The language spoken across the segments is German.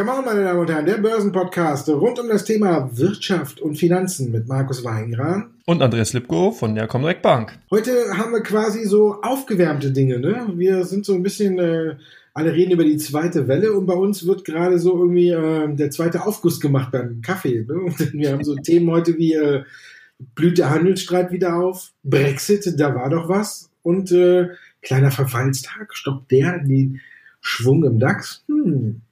Come on, meine Damen und Herren, der Börsenpodcast rund um das Thema Wirtschaft und Finanzen mit Markus Weingran. Und Andreas Lipko von der Comdirect Bank. Heute haben wir quasi so aufgewärmte Dinge, ne? Wir sind so ein bisschen, äh, alle reden über die zweite Welle und bei uns wird gerade so irgendwie äh, der zweite Aufguss gemacht beim Kaffee. Ne? Wir haben so Themen heute wie äh, blüht der Handelsstreit wieder auf, Brexit, da war doch was und äh, kleiner Verfallstag, stoppt der den Schwung im DAX? Hm.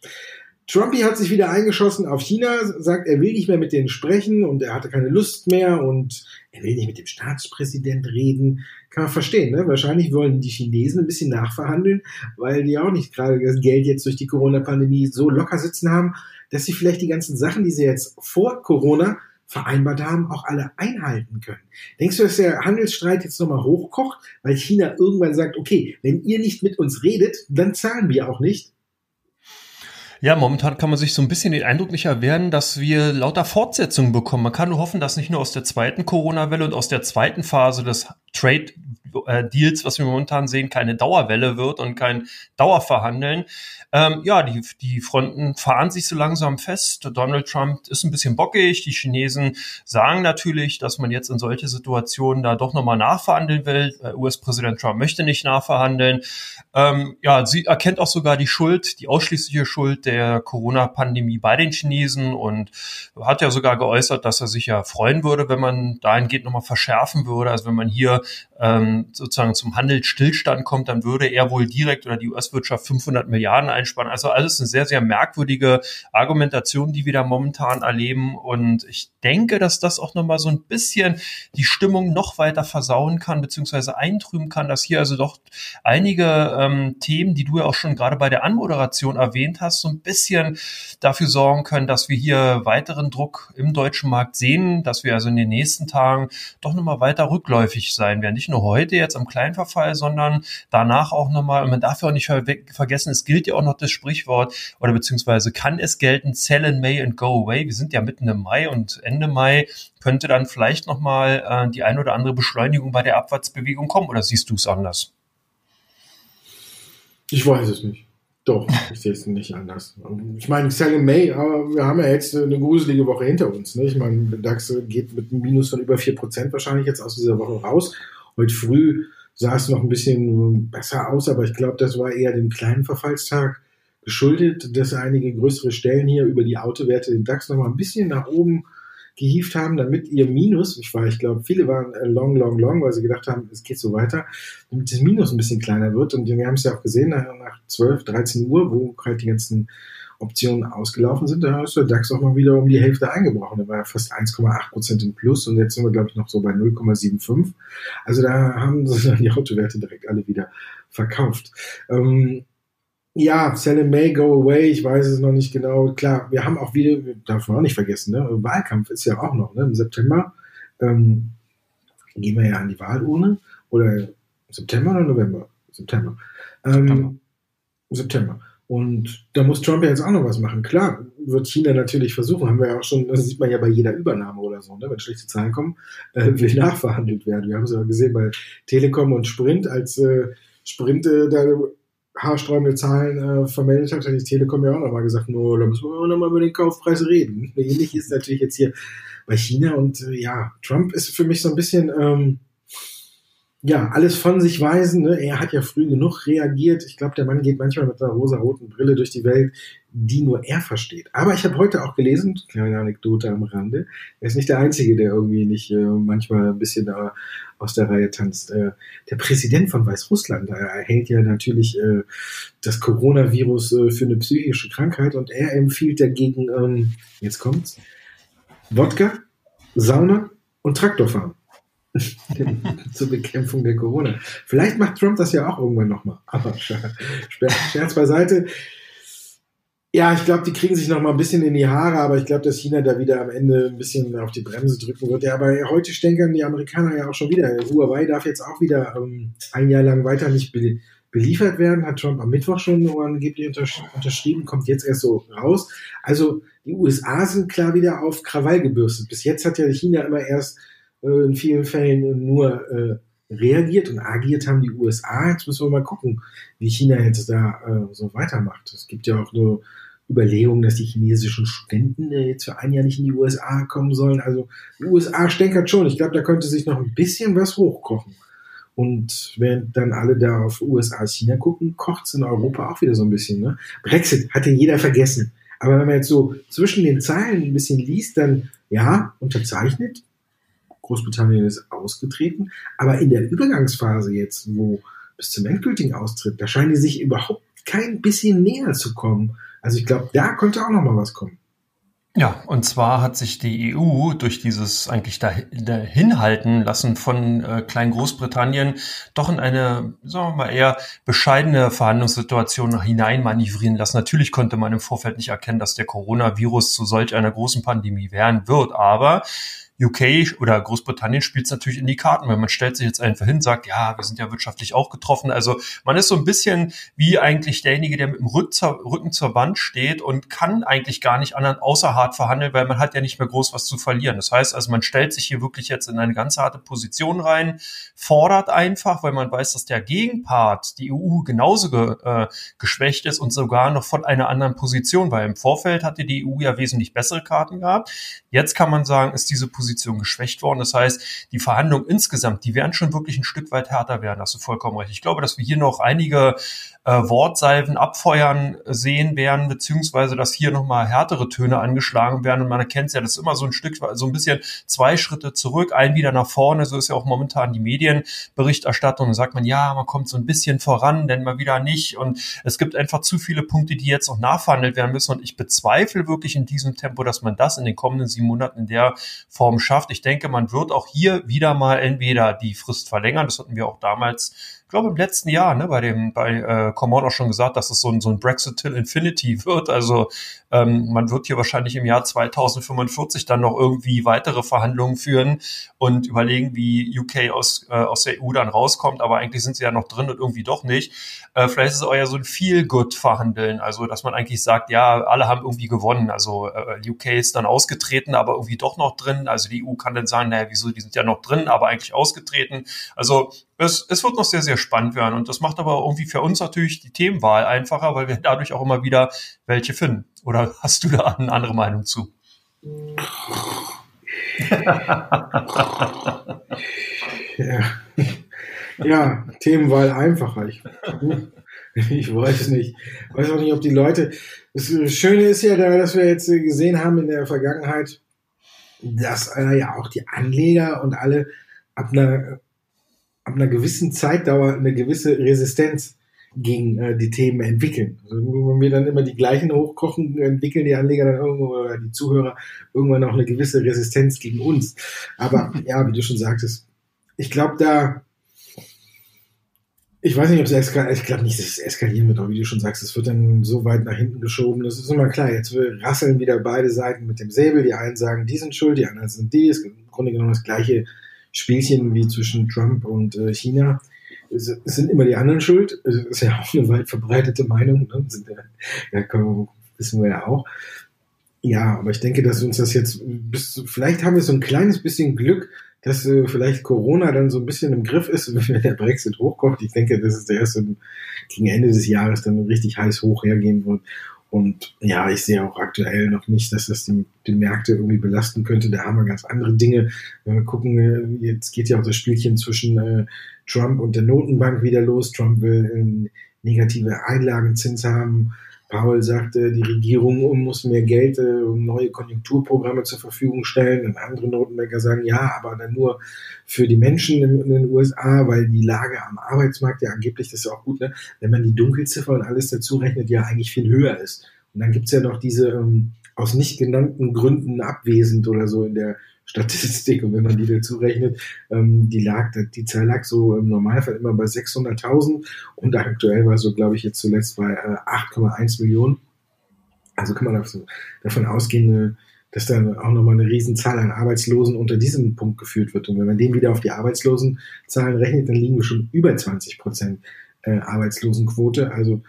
Trumpy hat sich wieder eingeschossen auf China, sagt, er will nicht mehr mit denen sprechen und er hatte keine Lust mehr und er will nicht mit dem Staatspräsident reden. Kann man verstehen, ne? Wahrscheinlich wollen die Chinesen ein bisschen nachverhandeln, weil die auch nicht gerade das Geld jetzt durch die Corona-Pandemie so locker sitzen haben, dass sie vielleicht die ganzen Sachen, die sie jetzt vor Corona vereinbart haben, auch alle einhalten können. Denkst du, dass der Handelsstreit jetzt nochmal hochkocht, weil China irgendwann sagt, okay, wenn ihr nicht mit uns redet, dann zahlen wir auch nicht? Ja, momentan kann man sich so ein bisschen den Eindruck nicht erwehren, dass wir lauter Fortsetzungen bekommen. Man kann nur hoffen, dass nicht nur aus der zweiten Corona-Welle und aus der zweiten Phase des Trade äh, Deals, was wir momentan sehen, keine Dauerwelle wird und kein Dauerverhandeln. Ähm, ja, die, die Fronten fahren sich so langsam fest. Donald Trump ist ein bisschen bockig. Die Chinesen sagen natürlich, dass man jetzt in solche Situationen da doch nochmal nachverhandeln will. Äh, US-Präsident Trump möchte nicht nachverhandeln. Ähm, ja, sie erkennt auch sogar die Schuld, die ausschließliche Schuld der Corona-Pandemie bei den Chinesen und hat ja sogar geäußert, dass er sich ja freuen würde, wenn man dahingehend nochmal verschärfen würde. Also wenn man hier ähm, sozusagen zum Handelsstillstand kommt, dann würde er wohl direkt oder die US-Wirtschaft 500 Milliarden einsparen. Also alles eine sehr, sehr merkwürdige Argumentation, die wir da momentan erleben. Und ich denke, dass das auch nochmal so ein bisschen die Stimmung noch weiter versauen kann, beziehungsweise eintrüben kann, dass hier also doch einige ähm, Themen, die du ja auch schon gerade bei der Anmoderation erwähnt hast, so ein bisschen dafür sorgen können, dass wir hier weiteren Druck im deutschen Markt sehen, dass wir also in den nächsten Tagen doch nochmal weiter rückläufig sein werden. Nicht nur heute jetzt am Kleinverfall, sondern danach auch nochmal, und man darf ja auch nicht ver vergessen, es gilt ja auch noch das Sprichwort, oder beziehungsweise kann es gelten, sell in May and go away. Wir sind ja mitten im Mai und Ende Mai könnte dann vielleicht nochmal äh, die ein oder andere Beschleunigung bei der Abwärtsbewegung kommen, oder siehst du es anders? Ich weiß es nicht. Doch, ich sehe es nicht anders. Ich meine, Sell in May, aber wir haben ja jetzt eine gruselige Woche hinter uns. Ne? Ich meine, der DAX geht mit einem Minus von über 4% wahrscheinlich jetzt aus dieser Woche raus. Heute früh sah es noch ein bisschen besser aus, aber ich glaube, das war eher dem kleinen Verfallstag geschuldet, dass einige größere Stellen hier über die Autowerte den DAX nochmal ein bisschen nach oben gehievt haben, damit ihr Minus, ich war, ich glaube, viele waren long, long, long, weil sie gedacht haben, es geht so weiter, damit das Minus ein bisschen kleiner wird. Und wir haben es ja auch gesehen, nach 12, 13 Uhr, wo halt die ganzen Optionen ausgelaufen sind, da ist der DAX auch mal wieder um die Hälfte eingebrochen. Da war ja fast 1,8 Prozent im Plus und jetzt sind wir, glaube ich, noch so bei 0,75. Also da haben sie die Autowerte direkt alle wieder verkauft. Ähm, ja, Sell May, Go Away, ich weiß es noch nicht genau. Klar, wir haben auch wieder, darf man auch nicht vergessen, ne? Wahlkampf ist ja auch noch, ne? Im September ähm, gehen wir ja an die Wahlurne. Oder September oder November? September. Ähm, September. September. Und da muss Trump ja jetzt auch noch was machen. Klar, wird China natürlich versuchen, haben wir ja auch schon, das sieht man ja bei jeder Übernahme oder so, ne? wenn schlechte Zahlen kommen, äh, will nachverhandelt werden. Wir haben es ja gesehen bei Telekom und Sprint, als äh, Sprint äh, da haarsträubende Zahlen äh, vermeldet hat, hat die Telekom ja auch nochmal gesagt, no, da müssen wir nochmal über den Kaufpreis reden. Ähnlich ist natürlich jetzt hier bei China und äh, ja, Trump ist für mich so ein bisschen... Ähm, ja, alles von sich weisen. Ne? Er hat ja früh genug reagiert. Ich glaube, der Mann geht manchmal mit einer rosa-roten Brille durch die Welt, die nur er versteht. Aber ich habe heute auch gelesen, kleine Anekdote am Rande, er ist nicht der Einzige, der irgendwie nicht äh, manchmal ein bisschen äh, aus der Reihe tanzt. Äh, der Präsident von Weißrussland, er erhält ja natürlich äh, das Coronavirus äh, für eine psychische Krankheit und er empfiehlt dagegen, ähm, jetzt kommt's, Wodka, Sauna und Traktorfahren. zur Bekämpfung der Corona. Vielleicht macht Trump das ja auch irgendwann nochmal. Aber Scherz beiseite. Ja, ich glaube, die kriegen sich noch mal ein bisschen in die Haare, aber ich glaube, dass China da wieder am Ende ein bisschen auf die Bremse drücken wird. Ja, aber heute stänkern die Amerikaner ja auch schon wieder. Huawei darf jetzt auch wieder ähm, ein Jahr lang weiter nicht be beliefert werden. Hat Trump am Mittwoch schon angeblich untersch unterschrieben, kommt jetzt erst so raus. Also die USA sind klar wieder auf Krawall gebürstet. Bis jetzt hat ja China immer erst in vielen Fällen nur äh, reagiert und agiert haben die USA. Jetzt müssen wir mal gucken, wie China jetzt da äh, so weitermacht. Es gibt ja auch nur Überlegungen, dass die chinesischen Studenten äh, jetzt für ein Jahr nicht in die USA kommen sollen. Also die USA stänkert schon. Ich glaube, da könnte sich noch ein bisschen was hochkochen. Und während dann alle da auf USA, China gucken, kocht es in Europa auch wieder so ein bisschen. Ne? Brexit hatte jeder vergessen. Aber wenn man jetzt so zwischen den Zeilen ein bisschen liest, dann ja, unterzeichnet. Großbritannien ist ausgetreten. Aber in der Übergangsphase jetzt, wo bis zum endgültigen Austritt, da scheinen die sich überhaupt kein bisschen näher zu kommen. Also ich glaube, da könnte auch noch mal was kommen. Ja, und zwar hat sich die EU durch dieses eigentlich dahinhalten lassen von äh, Klein Großbritannien doch in eine, sagen wir mal, eher bescheidene Verhandlungssituation hineinmanövrieren lassen. Natürlich konnte man im Vorfeld nicht erkennen, dass der Coronavirus zu solch einer großen Pandemie werden wird, aber UK oder Großbritannien spielt es natürlich in die Karten, weil man stellt sich jetzt einfach hin, sagt, ja, wir sind ja wirtschaftlich auch getroffen. Also man ist so ein bisschen wie eigentlich derjenige, der mit dem Rücken zur Wand steht und kann eigentlich gar nicht anderen außer hart verhandeln, weil man hat ja nicht mehr groß was zu verlieren. Das heißt also, man stellt sich hier wirklich jetzt in eine ganz harte Position rein, fordert einfach, weil man weiß, dass der Gegenpart, die EU, genauso ge, äh, geschwächt ist und sogar noch von einer anderen Position, weil im Vorfeld hatte die EU ja wesentlich bessere Karten gehabt. Jetzt kann man sagen, ist diese Position Position geschwächt worden. Das heißt, die Verhandlungen insgesamt, die werden schon wirklich ein Stück weit härter werden. Hast du vollkommen recht. Ich glaube, dass wir hier noch einige äh, Wortsalven abfeuern sehen werden, beziehungsweise dass hier nochmal härtere Töne angeschlagen werden. Und man erkennt ja, das ist immer so ein Stück, so ein bisschen zwei Schritte zurück, ein wieder nach vorne. So ist ja auch momentan die Medienberichterstattung. Da sagt man, ja, man kommt so ein bisschen voran, denn mal wieder nicht. Und es gibt einfach zu viele Punkte, die jetzt noch nachverhandelt werden müssen. Und ich bezweifle wirklich in diesem Tempo, dass man das in den kommenden sieben Monaten in der Form schafft. Ich denke, man wird auch hier wieder mal entweder die Frist verlängern. Das hatten wir auch damals glaube im letzten Jahr, ne, bei dem, bei äh, Common auch schon gesagt, dass es so ein, so ein Brexit till Infinity wird. Also ähm, man wird hier wahrscheinlich im Jahr 2045 dann noch irgendwie weitere Verhandlungen führen und überlegen, wie UK aus, äh, aus der EU dann rauskommt. Aber eigentlich sind sie ja noch drin und irgendwie doch nicht. Äh, vielleicht ist es auch ja so ein Feel-Good-Verhandeln. Also, dass man eigentlich sagt, ja, alle haben irgendwie gewonnen. Also äh, UK ist dann ausgetreten, aber irgendwie doch noch drin. Also die EU kann dann sagen, naja, wieso, die sind ja noch drin, aber eigentlich ausgetreten. Also es, es wird noch sehr, sehr spannend werden. Und das macht aber irgendwie für uns natürlich die Themenwahl einfacher, weil wir dadurch auch immer wieder welche finden. Oder hast du da eine andere Meinung zu? ja. ja, Themenwahl einfacher. Ich, ich weiß nicht. Ich weiß auch nicht, ob die Leute. Das Schöne ist ja, dass wir jetzt gesehen haben in der Vergangenheit, dass äh, ja auch die Anleger und alle ab einer ab einer gewissen Zeitdauer eine gewisse Resistenz gegen äh, die Themen entwickeln. Also wenn wir dann immer die gleichen hochkochen, entwickeln die Anleger dann irgendwo oder die Zuhörer irgendwann auch eine gewisse Resistenz gegen uns. Aber ja, wie du schon sagtest, ich glaube da, ich weiß nicht, ob es eskaliert, ich glaube nicht, dass es eskalieren wird, aber wie du schon sagst, es wird dann so weit nach hinten geschoben. Das ist immer klar, jetzt rasseln wieder beide Seiten mit dem Säbel. Die einen sagen, die sind schuld, die anderen sind die. Es ist im Grunde genommen das gleiche Spielchen wie zwischen Trump und äh, China. Sind immer die anderen schuld. Es ist ja auch eine weit verbreitete Meinung. Ne? Ja, wir, wissen wir ja auch. Ja, aber ich denke, dass uns das jetzt bis, vielleicht haben wir so ein kleines bisschen Glück, dass äh, vielleicht Corona dann so ein bisschen im Griff ist, wenn der Brexit hochkocht. Ich denke, dass es der erste gegen Ende des Jahres dann richtig heiß hoch hergehen wird. Und ja, ich sehe auch aktuell noch nicht, dass das die, die Märkte irgendwie belasten könnte. Da haben wir ganz andere Dinge. Wenn wir gucken, äh, jetzt geht ja auch das Spielchen zwischen äh, Trump und der Notenbank wieder los. Trump will äh, negative Einlagenzins haben. Paul sagte, die Regierung muss mehr Geld, äh, um neue Konjunkturprogramme zur Verfügung stellen. Und andere Notenbanker sagen, ja, aber dann nur für die Menschen in, den USA, weil die Lage am Arbeitsmarkt ja angeblich, das ist ja auch gut, ne, wenn man die Dunkelziffer und alles dazu rechnet, ja eigentlich viel höher ist. Und dann gibt's ja noch diese ähm, aus nicht genannten Gründen abwesend oder so in der Statistik und wenn man die dazu rechnet, ähm, die lag, die Zahl lag so im Normalfall immer bei 600.000 und aktuell war so, glaube ich, jetzt zuletzt bei äh, 8,1 Millionen. Also kann man davon ausgehen, äh, dass dann auch nochmal eine Riesenzahl an Arbeitslosen unter diesem Punkt geführt wird. Und wenn man den wieder auf die Arbeitslosenzahlen rechnet, dann liegen wir schon über 20 Prozent äh, Arbeitslosenquote. Also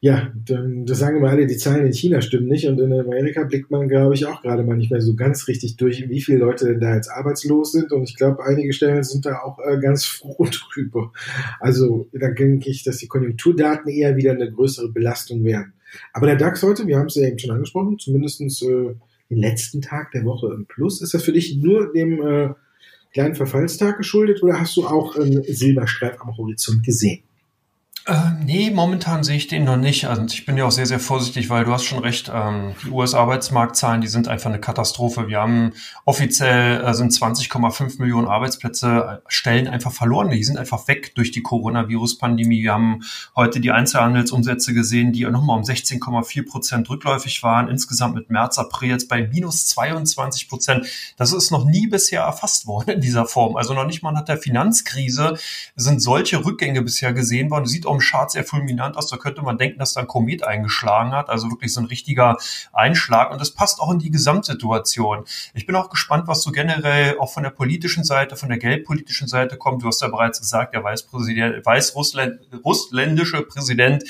Ja, dann, das sagen immer alle, die Zahlen in China stimmen nicht und in Amerika blickt man, glaube ich, auch gerade mal nicht mehr so ganz richtig durch, wie viele Leute denn da jetzt arbeitslos sind und ich glaube, einige Stellen sind da auch äh, ganz froh drüber. Also da denke ich, dass die Konjunkturdaten eher wieder eine größere Belastung werden. Aber der DAX heute, wir haben es ja eben schon angesprochen, zumindestens äh, den letzten Tag der Woche im Plus. Ist das für dich nur dem äh, kleinen Verfallstag geschuldet oder hast du auch einen Silberstreif am Horizont gesehen? Äh, nee, momentan sehe ich den noch nicht. Also ich bin ja auch sehr, sehr vorsichtig, weil du hast schon recht, ähm, die US-Arbeitsmarktzahlen, die sind einfach eine Katastrophe. Wir haben offiziell äh, sind 20,5 Millionen Arbeitsplätze, äh, Stellen einfach verloren. Die sind einfach weg durch die Coronavirus-Pandemie. Wir haben heute die Einzelhandelsumsätze gesehen, die nochmal um 16,4 Prozent rückläufig waren. Insgesamt mit März, April jetzt bei minus 22 Prozent. Das ist noch nie bisher erfasst worden in dieser Form. Also noch nicht mal nach der Finanzkrise sind solche Rückgänge bisher gesehen worden. Sieht auch vom Chart sehr fulminant aus. Da könnte man denken, dass da ein Komet eingeschlagen hat. Also wirklich so ein richtiger Einschlag. Und das passt auch in die Gesamtsituation. Ich bin auch gespannt, was so generell auch von der politischen Seite, von der geldpolitischen Seite kommt. Du hast ja bereits gesagt, der weißrussländische Präsident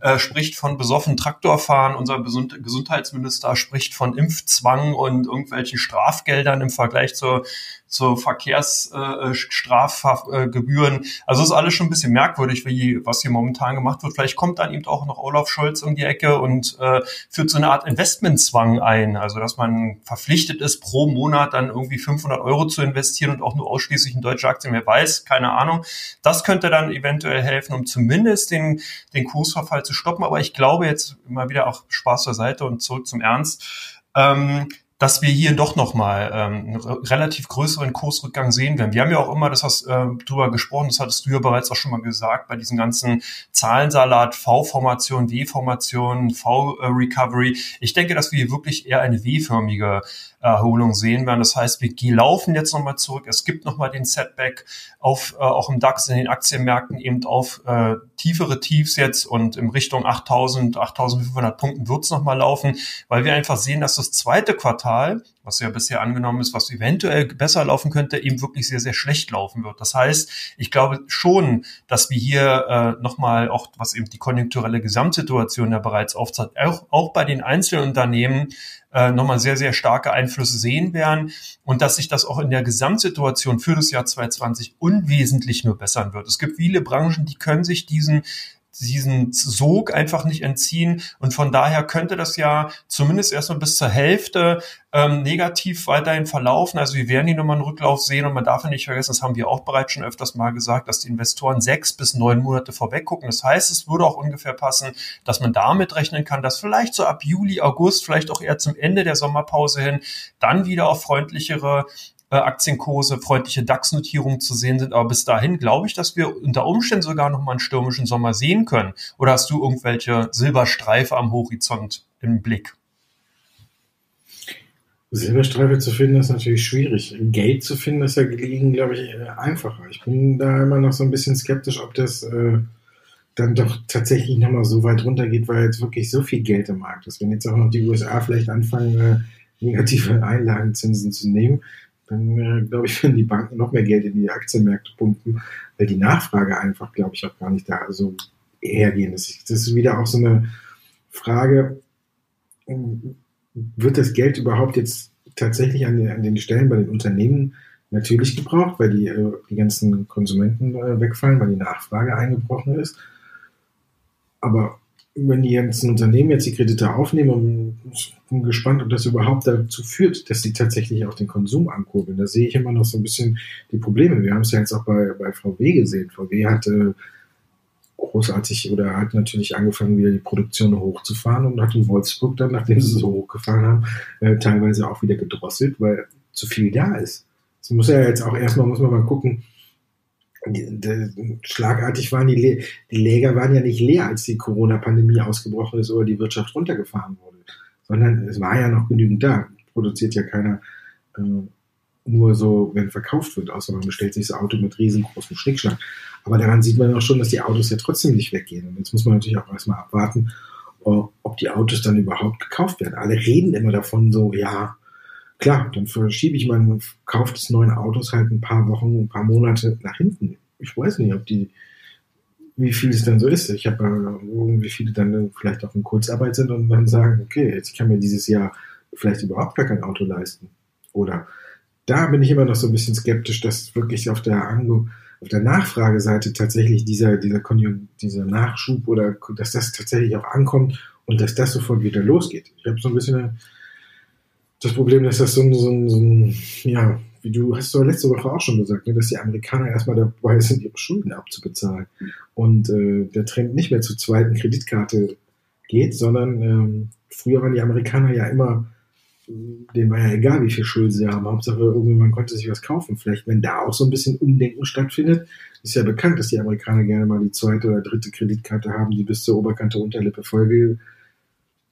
äh, spricht von besoffenen Traktorfahren. Unser Gesundheitsminister spricht von Impfzwang und irgendwelchen Strafgeldern im Vergleich zur zur Verkehrsstrafgebühren. Äh, also ist alles schon ein bisschen merkwürdig, wie was hier momentan gemacht wird. Vielleicht kommt dann eben auch noch Olaf Scholz um die Ecke und äh, führt so eine Art Investmentzwang ein. Also dass man verpflichtet ist, pro Monat dann irgendwie 500 Euro zu investieren und auch nur ausschließlich in deutsche Aktien. Wer weiß, keine Ahnung. Das könnte dann eventuell helfen, um zumindest den, den Kursverfall zu stoppen. Aber ich glaube jetzt immer wieder auch Spaß zur Seite und zurück zum Ernst. Ähm, dass wir hier doch nochmal ähm, einen relativ größeren Kursrückgang sehen werden. Wir haben ja auch immer, das hast äh, drüber gesprochen, das hattest du ja bereits auch schon mal gesagt, bei diesen ganzen Zahlensalat, V-Formation, W-Formation, V-Recovery. Ich denke, dass wir hier wirklich eher eine W-förmige Erholung sehen werden. Das heißt, wir laufen jetzt nochmal zurück. Es gibt nochmal den Setback auf, äh, auch im DAX, in den Aktienmärkten eben auf äh, tiefere Tiefs jetzt und in Richtung 8000, 8500 Punkten wird es nochmal laufen, weil wir einfach sehen, dass das zweite Quartal, was ja bisher angenommen ist, was eventuell besser laufen könnte, eben wirklich sehr, sehr schlecht laufen wird. Das heißt, ich glaube schon, dass wir hier äh, nochmal auch, was eben die konjunkturelle Gesamtsituation ja bereits aufzeigt, auch, auch bei den einzelnen Unternehmen äh, nochmal sehr, sehr starke Einflüsse sehen werden und dass sich das auch in der Gesamtsituation für das Jahr 2020 unwesentlich nur bessern wird. Es gibt viele Branchen, die können sich diesen diesen Sog einfach nicht entziehen. Und von daher könnte das ja zumindest erstmal bis zur Hälfte ähm, negativ weiterhin verlaufen. Also wir werden hier nochmal einen Rücklauf sehen und man darf ja nicht vergessen, das haben wir auch bereits schon öfters mal gesagt, dass die Investoren sechs bis neun Monate vorweg gucken. Das heißt, es würde auch ungefähr passen, dass man damit rechnen kann, dass vielleicht so ab Juli, August, vielleicht auch eher zum Ende der Sommerpause hin, dann wieder auf freundlichere Aktienkurse, freundliche DAX-Notierungen zu sehen sind. Aber bis dahin glaube ich, dass wir unter Umständen sogar noch mal einen stürmischen Sommer sehen können. Oder hast du irgendwelche Silberstreife am Horizont im Blick? Silberstreife zu finden ist natürlich schwierig. Geld zu finden ist ja gelegen, glaube ich, einfacher. Ich bin da immer noch so ein bisschen skeptisch, ob das äh, dann doch tatsächlich nochmal so weit runtergeht, weil jetzt wirklich so viel Geld im Markt ist. Wenn jetzt auch noch die USA vielleicht anfangen, äh, negative Einlagenzinsen zu nehmen, dann äh, glaube ich, werden die Banken noch mehr Geld in die Aktienmärkte pumpen, weil die Nachfrage einfach, glaube ich, auch gar nicht da so hergehen. Das ist wieder auch so eine Frage, wird das Geld überhaupt jetzt tatsächlich an den, an den Stellen bei den Unternehmen natürlich gebraucht, weil die, äh, die ganzen Konsumenten äh, wegfallen, weil die Nachfrage eingebrochen ist. Aber wenn die ganzen Unternehmen jetzt die Kredite aufnehmen, ich bin gespannt, ob das überhaupt dazu führt, dass sie tatsächlich auch den Konsum ankurbeln. Da sehe ich immer noch so ein bisschen die Probleme. Wir haben es ja jetzt auch bei, bei VW gesehen. VW hatte großartig oder hat natürlich angefangen, wieder die Produktion hochzufahren und hat in Wolfsburg dann, nachdem sie so hochgefahren haben, äh, teilweise auch wieder gedrosselt, weil zu viel da ist. Es muss ja jetzt auch erstmal, muss man mal gucken, schlagartig waren die, die Läger waren ja nicht leer, als die Corona-Pandemie ausgebrochen ist oder die Wirtschaft runtergefahren wurde, sondern es war ja noch genügend da. Produziert ja keiner äh, nur so, wenn verkauft wird, außer man bestellt sich das Auto mit riesengroßem Schnickschnack. Aber daran sieht man auch schon, dass die Autos ja trotzdem nicht weggehen. Und jetzt muss man natürlich auch erstmal abwarten, ob die Autos dann überhaupt gekauft werden. Alle reden immer davon so, ja, klar, dann verschiebe ich meinen Kauf des neuen Autos halt ein paar Wochen, ein paar Monate nach hinten. Ich weiß nicht, ob die wie viel es dann so ist. Ich habe äh, irgendwie viele dann vielleicht auch in Kurzarbeit sind und dann sagen, okay, jetzt kann mir dieses Jahr vielleicht überhaupt gar kein Auto leisten. Oder da bin ich immer noch so ein bisschen skeptisch, dass wirklich auf der Anglo auf der Nachfrageseite tatsächlich dieser, dieser, Konjun dieser Nachschub oder dass das tatsächlich auch ankommt und dass das sofort wieder losgeht. Ich habe so ein bisschen das Problem, dass das so ein, so ein, so ein ja, wie du hast du letzte Woche auch schon gesagt, ne, dass die Amerikaner erstmal dabei sind, ihre Schulden abzubezahlen und äh, der Trend nicht mehr zur zweiten Kreditkarte geht, sondern ähm, früher waren die Amerikaner ja immer denen war ja egal, wie viel Schulden sie haben. Hauptsache, irgendwann konnte sich was kaufen. Vielleicht, wenn da auch so ein bisschen Umdenken stattfindet, ist ja bekannt, dass die Amerikaner gerne mal die zweite oder dritte Kreditkarte haben, die bis zur Oberkante Unterlippe vollgeladen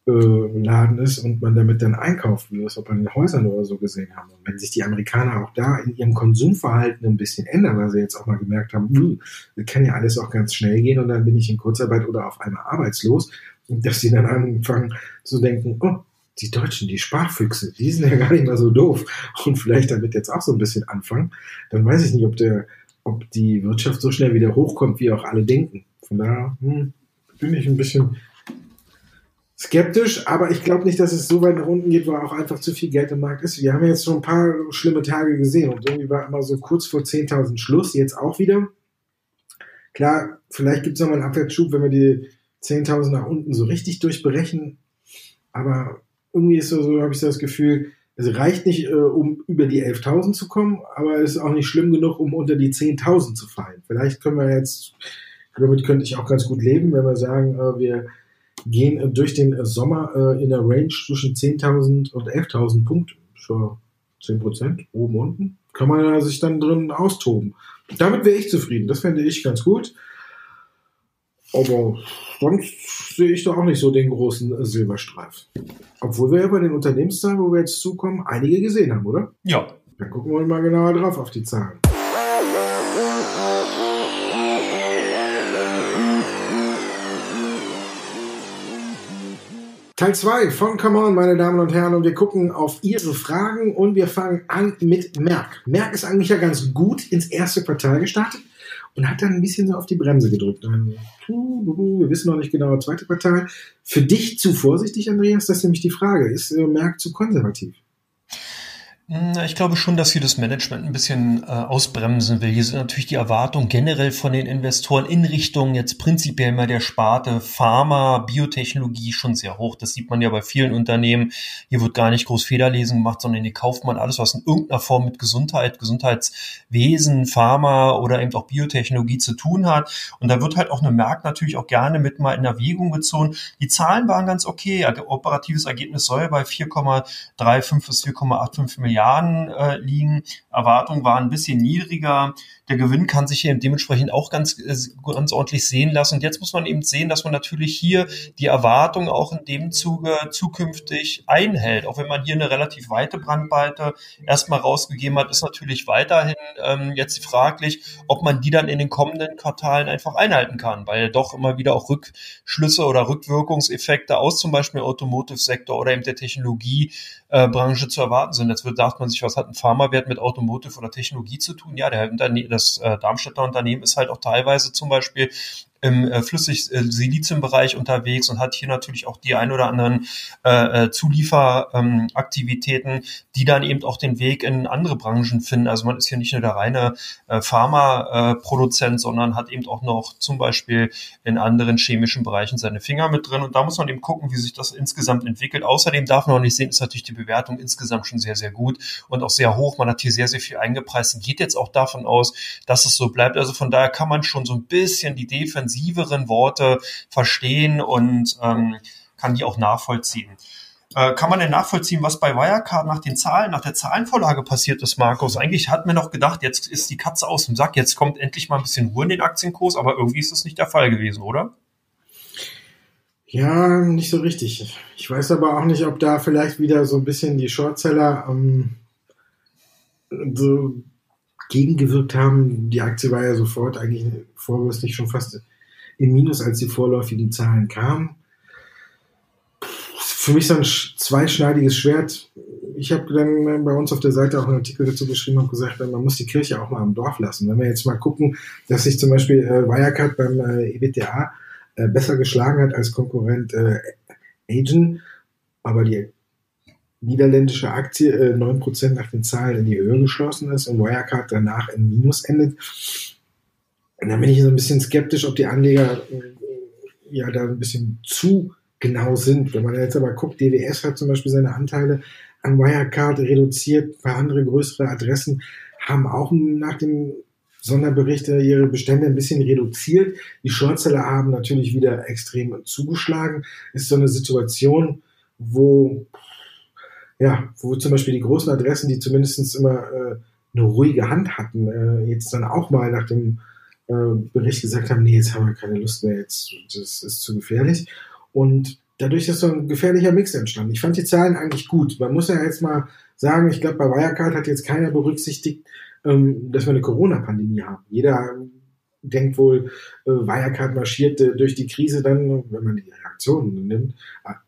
äh, ist und man damit dann wie wir es auch bei den Häusern oder so gesehen haben. Und wenn sich die Amerikaner auch da in ihrem Konsumverhalten ein bisschen ändern, weil sie jetzt auch mal gemerkt haben, hm, das kann ja alles auch ganz schnell gehen und dann bin ich in Kurzarbeit oder auf einmal arbeitslos, und dass sie dann anfangen zu denken, oh, die Deutschen, die Sparfüchse, die sind ja gar nicht mal so doof und vielleicht damit jetzt auch so ein bisschen anfangen, dann weiß ich nicht, ob der, ob die Wirtschaft so schnell wieder hochkommt, wie auch alle denken. Von daher hm, bin ich ein bisschen skeptisch, aber ich glaube nicht, dass es so weit nach unten geht, weil auch einfach zu viel Geld im Markt ist. Wir haben jetzt schon ein paar schlimme Tage gesehen und irgendwie war immer so kurz vor 10.000 Schluss, jetzt auch wieder. Klar, vielleicht gibt es nochmal einen Abwärtsschub, wenn wir die 10.000 nach unten so richtig durchberechnen, aber irgendwie ist so, so habe ich so das Gefühl, es reicht nicht, äh, um über die 11.000 zu kommen, aber es ist auch nicht schlimm genug, um unter die 10.000 zu fallen. Vielleicht können wir jetzt, damit könnte ich auch ganz gut leben, wenn wir sagen, äh, wir gehen äh, durch den Sommer äh, in der Range zwischen 10.000 und 11.000 Punkte. Für 10 Prozent, oben, unten. Kann man sich dann drin austoben. Damit wäre ich zufrieden. Das fände ich ganz gut. Aber sonst sehe ich da auch nicht so den großen Silberstreif. Obwohl wir ja bei den Unternehmenszahlen, wo wir jetzt zukommen, einige gesehen haben, oder? Ja. Dann gucken wir mal genauer drauf auf die Zahlen. Teil 2 von Come On, meine Damen und Herren, und wir gucken auf Ihre Fragen und wir fangen an mit Merck. Merck ist eigentlich ja ganz gut ins erste Quartal gestartet und hat dann ein bisschen so auf die Bremse gedrückt. Wir wissen noch nicht genau, zweite Quartal. Für dich zu vorsichtig, Andreas? Das ist nämlich die Frage. Ist äh, Merck zu konservativ? Ich glaube schon, dass hier das Management ein bisschen äh, ausbremsen will. Hier sind natürlich die Erwartungen generell von den Investoren in Richtung jetzt prinzipiell mal der Sparte Pharma, Biotechnologie schon sehr hoch. Das sieht man ja bei vielen Unternehmen. Hier wird gar nicht groß Federlesen gemacht, sondern hier kauft man alles, was in irgendeiner Form mit Gesundheit, Gesundheitswesen, Pharma oder eben auch Biotechnologie zu tun hat. Und da wird halt auch eine Markt natürlich auch gerne mit mal in Erwägung gezogen. Die Zahlen waren ganz okay. Operatives Ergebnis soll bei 4,35 bis 4,85 Milliarden Jahren äh, liegen. Erwartungen waren ein bisschen niedriger. Der Gewinn kann sich hier dementsprechend auch ganz, äh, ganz ordentlich sehen lassen. Und jetzt muss man eben sehen, dass man natürlich hier die Erwartung auch in dem Zuge zukünftig einhält. Auch wenn man hier eine relativ weite Brandweite erstmal rausgegeben hat, ist natürlich weiterhin ähm, jetzt fraglich, ob man die dann in den kommenden Quartalen einfach einhalten kann, weil doch immer wieder auch Rückschlüsse oder Rückwirkungseffekte aus zum Beispiel Automotive-Sektor oder eben der Technologiebranche zu erwarten sind. Jetzt wird, sagt man sich, was hat ein Pharmawert mit Automotive oder Technologie zu tun? Ja, der, das äh, Darmstädter Unternehmen ist halt auch teilweise zum Beispiel im äh, Flüssig-Silizium-Bereich äh, unterwegs und hat hier natürlich auch die ein oder anderen äh, äh Zulieferaktivitäten, ähm, die dann eben auch den Weg in andere Branchen finden. Also man ist hier nicht nur der reine äh, Pharma-Produzent, sondern hat eben auch noch zum Beispiel in anderen chemischen Bereichen seine Finger mit drin. Und da muss man eben gucken, wie sich das insgesamt entwickelt. Außerdem darf man auch nicht sehen, ist natürlich die Bewertung insgesamt schon sehr, sehr gut und auch sehr hoch. Man hat hier sehr, sehr viel eingepreist und geht jetzt auch davon aus, dass es so bleibt. Also von daher kann man schon so ein bisschen die Defensive intensiveren Worte verstehen und ähm, kann die auch nachvollziehen. Äh, kann man denn nachvollziehen, was bei Wirecard nach den Zahlen, nach der Zahlenvorlage passiert ist, Markus? Eigentlich hat man noch gedacht, jetzt ist die Katze aus dem Sack, jetzt kommt endlich mal ein bisschen Ruhe in den Aktienkurs, aber irgendwie ist das nicht der Fall gewesen, oder? Ja, nicht so richtig. Ich weiß aber auch nicht, ob da vielleicht wieder so ein bisschen die Shortseller ähm, so gegengewirkt haben. Die Aktie war ja sofort eigentlich vorbörslich schon fast im Minus, als die vorläufigen Zahlen kamen. für mich so ein zweischneidiges Schwert. Ich habe dann bei uns auf der Seite auch einen Artikel dazu geschrieben und gesagt, man muss die Kirche auch mal im Dorf lassen. Wenn wir jetzt mal gucken, dass sich zum Beispiel äh, Wirecard beim äh, EBTA äh, besser geschlagen hat als Konkurrent äh, Agent, aber die niederländische Aktie äh, 9% nach den Zahlen in die Höhe geschlossen ist und Wirecard danach im Minus endet. Und dann bin ich so ein bisschen skeptisch, ob die Anleger äh, ja da ein bisschen zu genau sind. Wenn man jetzt aber guckt, DWS hat zum Beispiel seine Anteile an Wirecard reduziert, ein paar andere größere Adressen haben auch nach dem Sonderbericht ihre Bestände ein bisschen reduziert. Die Shortseller haben natürlich wieder extrem zugeschlagen. Ist so eine Situation, wo ja, wo zum Beispiel die großen Adressen, die zumindest immer äh, eine ruhige Hand hatten, äh, jetzt dann auch mal nach dem Bericht gesagt haben, nee, jetzt haben wir keine Lust mehr, jetzt das ist zu gefährlich. Und dadurch ist so ein gefährlicher Mix entstanden. Ich fand die Zahlen eigentlich gut. Man muss ja jetzt mal sagen, ich glaube, bei Wirecard hat jetzt keiner berücksichtigt, ähm, dass wir eine Corona-Pandemie haben. Jeder denkt wohl, äh, Wirecard marschiert äh, durch die Krise dann, wenn man die Reaktionen nimmt,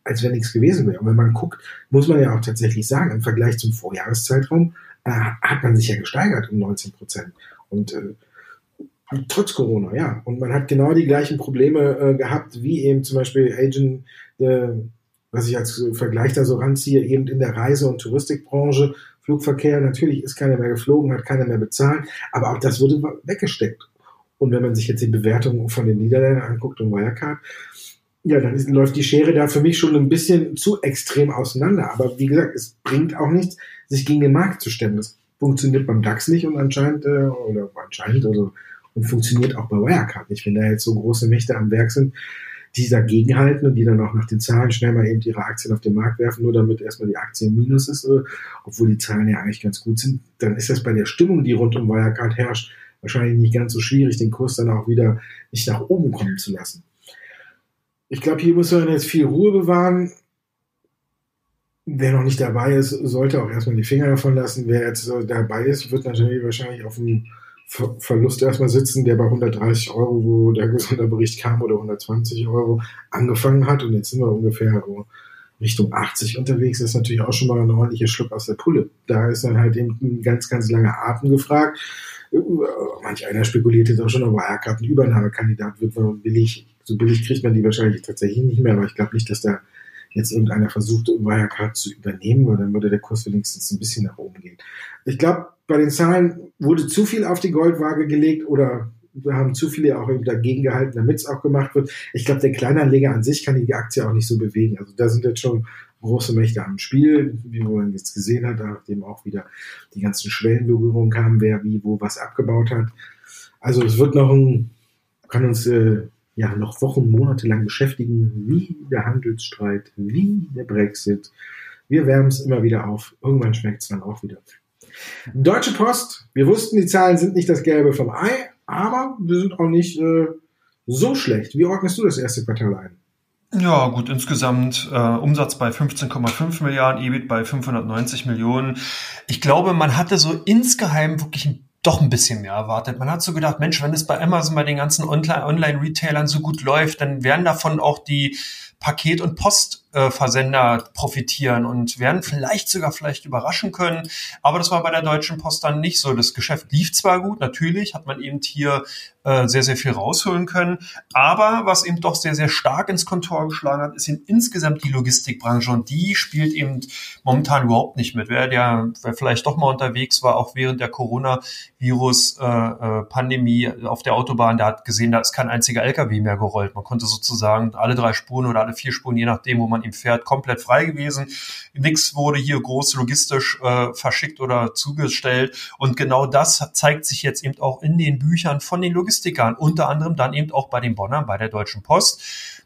als wenn nichts gewesen wäre. Und wenn man guckt, muss man ja auch tatsächlich sagen, im Vergleich zum Vorjahreszeitraum äh, hat man sich ja gesteigert um 19 Prozent. Und äh, Trotz Corona, ja. Und man hat genau die gleichen Probleme äh, gehabt, wie eben zum Beispiel Agent, äh, was ich als Vergleich da so ranziehe, eben in der Reise- und Touristikbranche. Flugverkehr, natürlich ist keiner mehr geflogen, hat keiner mehr bezahlt, aber auch das wurde weggesteckt. Und wenn man sich jetzt die Bewertung von den Niederländern anguckt und Wirecard, ja, dann ist, läuft die Schere da für mich schon ein bisschen zu extrem auseinander. Aber wie gesagt, es bringt auch nichts, sich gegen den Markt zu stemmen. Das funktioniert beim DAX nicht und anscheinend, äh, oder anscheinend, also und funktioniert auch bei Wirecard nicht. Wenn da jetzt so große Mächte am Werk sind, die dagegen halten und die dann auch nach den Zahlen schnell mal eben ihre Aktien auf den Markt werfen, nur damit erstmal die Aktie im Minus ist, äh, obwohl die Zahlen ja eigentlich ganz gut sind, dann ist das bei der Stimmung, die rund um Wirecard herrscht, wahrscheinlich nicht ganz so schwierig, den Kurs dann auch wieder nicht nach oben kommen zu lassen. Ich glaube, hier muss man jetzt viel Ruhe bewahren. Wer noch nicht dabei ist, sollte auch erstmal die Finger davon lassen. Wer jetzt dabei ist, wird natürlich wahrscheinlich auf dem Ver Verlust erstmal sitzen, der bei 130 Euro, wo der Sonderbericht kam, oder 120 Euro angefangen hat. Und jetzt sind wir ungefähr Richtung 80 unterwegs. Das ist natürlich auch schon mal ein ordentlicher Schluck aus der Pulle. Da ist dann halt eben ein ganz, ganz langer Atem gefragt. Manch einer spekuliert jetzt auch schon, ob er gerade ein Übernahmekandidat wird, weil billig, so billig kriegt man die wahrscheinlich tatsächlich nicht mehr. Aber ich glaube nicht, dass da jetzt irgendeiner versucht, Wirecard zu übernehmen, weil dann würde der Kurs wenigstens ein bisschen nach oben gehen. Ich glaube, bei den Zahlen wurde zu viel auf die Goldwaage gelegt oder wir haben zu viele auch eben dagegen gehalten, damit es auch gemacht wird. Ich glaube, der Kleinanleger an sich kann die Aktie auch nicht so bewegen. Also da sind jetzt schon große Mächte am Spiel, wie man jetzt gesehen hat, nachdem auch wieder die ganzen Schwellenberührungen kamen, wer wie wo was abgebaut hat. Also es wird noch ein, kann uns äh, ja noch Wochen, Monate lang beschäftigen, wie der Handelsstreit, wie der Brexit. Wir wärmen es immer wieder auf. Irgendwann schmeckt es dann auch wieder. Deutsche Post, wir wussten, die Zahlen sind nicht das Gelbe vom Ei, aber wir sind auch nicht äh, so schlecht. Wie ordnest du das erste Quartal ein? Ja, gut, insgesamt äh, Umsatz bei 15,5 Milliarden, EBIT bei 590 Millionen. Ich glaube, man hatte so insgeheim wirklich ein doch ein bisschen mehr erwartet. Man hat so gedacht, Mensch, wenn es bei Amazon bei den ganzen Online-Retailern so gut läuft, dann werden davon auch die Paket- und Postversender profitieren und werden vielleicht sogar vielleicht überraschen können. Aber das war bei der Deutschen Post dann nicht so. Das Geschäft lief zwar gut, natürlich hat man eben hier äh, sehr, sehr viel rausholen können. Aber was eben doch sehr, sehr stark ins Kontor geschlagen hat, ist eben insgesamt die Logistikbranche und die spielt eben momentan überhaupt nicht mit. Wer, der, wer vielleicht doch mal unterwegs war, auch während der Coronavirus-Pandemie äh, äh, auf der Autobahn, der hat gesehen, da ist kein einziger LKW mehr gerollt. Man konnte sozusagen alle drei Spuren oder alle vier Spuren, je nachdem, wo man ihm fährt, komplett frei gewesen. Nichts wurde hier groß logistisch äh, verschickt oder zugestellt. Und genau das zeigt sich jetzt eben auch in den Büchern von den Logistikern. Unter anderem dann eben auch bei den Bonnern, bei der Deutschen Post.